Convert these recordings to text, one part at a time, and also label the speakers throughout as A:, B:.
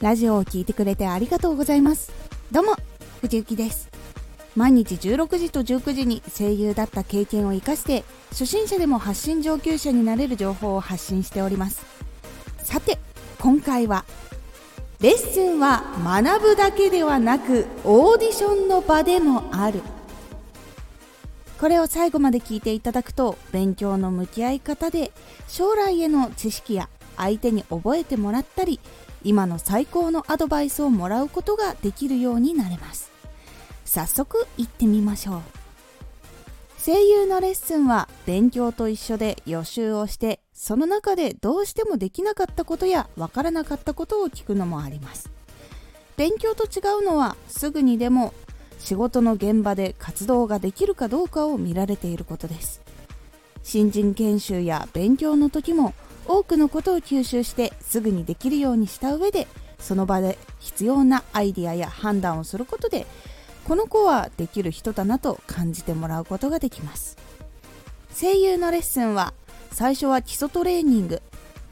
A: ラジオを聴いてくれてありがとうございます。どうも藤幸です。毎日16時と19時に声優だった経験を生かして初心者でも発信上級者になれる情報を発信しております。さて今回はレッスンは学ぶだけではなくオーディションの場でもある。これを最後まで聞いていただくと勉強の向き合い方で将来への知識や相手に覚えてもらったり今の最高のアドバイスをもらうことができるようになれます。早速行ってみましょう。声優のレッスンは勉強と一緒で予習をしてその中でどうしてもできなかったことやわからなかったことを聞くのもあります。勉強と違うのはすぐにでも仕事の現場で活動ができるかどうかを見られていることです。新人研修や勉強の時も多くのことを吸収してすぐにできるようにした上でその場で必要なアイディアや判断をすることでこの子はできる人だなと感じてもらうことができます。声優のレッスンは最初は基礎トレーニング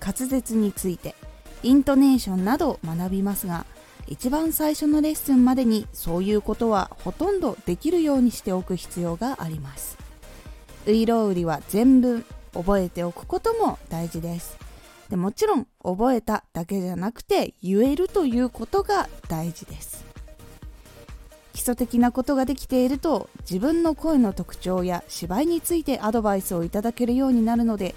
A: 滑舌についてイントネーションなどを学びますが一番最初のレッスンまでにそういうことはほとんどできるようにしておく必要があります。ウイロウリは全文覚えておくことも大事です。でもちろん覚えただけじゃなくて言えるということが大事です。基礎的なことができていると自分の声の特徴や芝居についてアドバイスをいただけるようになるので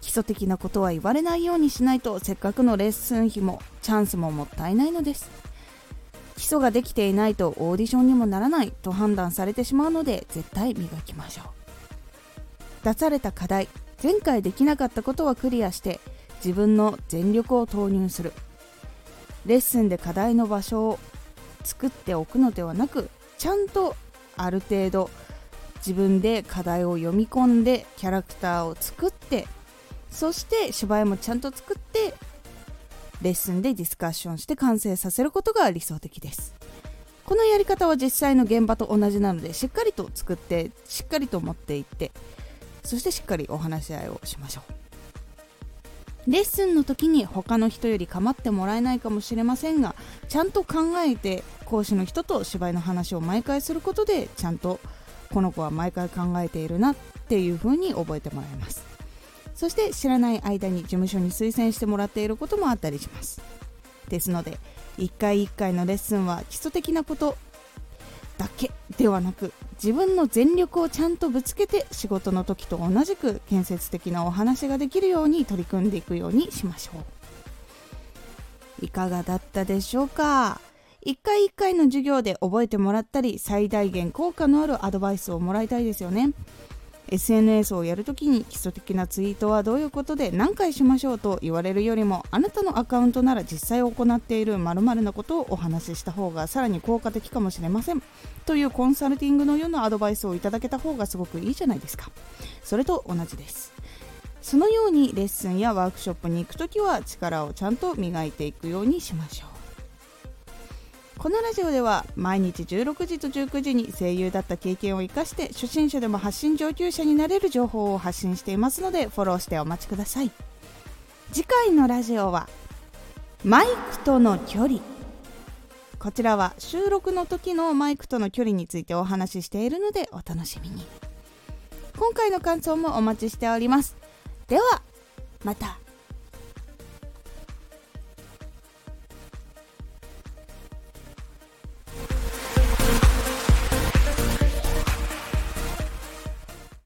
A: 基礎的なことは言われないようにしないとせっかくのレッスン費もチャンスももったいないのです。基礎ができていないとオーディションにもならないと判断されてしまうので絶対磨きましょう。出された課題前回できなかったことはクリアして自分の全力を投入する。レッスンで課題の場所を作っておくのではなくちゃんとある程度自分で課題を読み込んでキャラクターを作ってそして芝居もちゃんと作ってレッスンでディスカッションして完成させることが理想的です。このやり方は実際の現場と同じなのでしっかりと作ってしっかりと持っていってそしてしっかりお話し合いをしましょう。レッスンの時に他の人より構ってもらえないかもしれませんがちゃんと考えて講師の人と芝居の話を毎回することでちゃんとこの子は毎回考えているなっていう風に覚えてもらえます。そして知らない間に事務所に推薦してもらっていることもあったりします。ですので1回1回のレッスンは基礎的なことだけではなく自分の全力をちゃんとぶつけて仕事の時と同じく建設的なお話ができるように取り組んでいくようにしましょう。いかがだったでしょうか？一回一回の授業で覚えてもらったり最大限効果のあるアドバイスをもらいたいですよね。SNS をやるときに基礎的なツイートはどういうことで何回しましょうと言われるよりもあなたのアカウントなら実際行っている〇〇なことをお話しした方がさらに効果的かもしれません。というコンサルティングのようなアドバイスをいただけた方がすごくいいじゃないですか。それと同じです。そのようにレッスンやワークショップに行くときは力をちゃんと磨いていくようにしましょう。このラジオでは毎日16時と19時に声優だった経験を生かして初心者でも発信上級者になれる情報を発信していますのでフォローしてお待ちください。次回のラジオはマイクとの距離。こちらは収録の時のマイクとの距離についてお話ししているのでお楽しみに。今回の感想もお待ちしております。ではまた。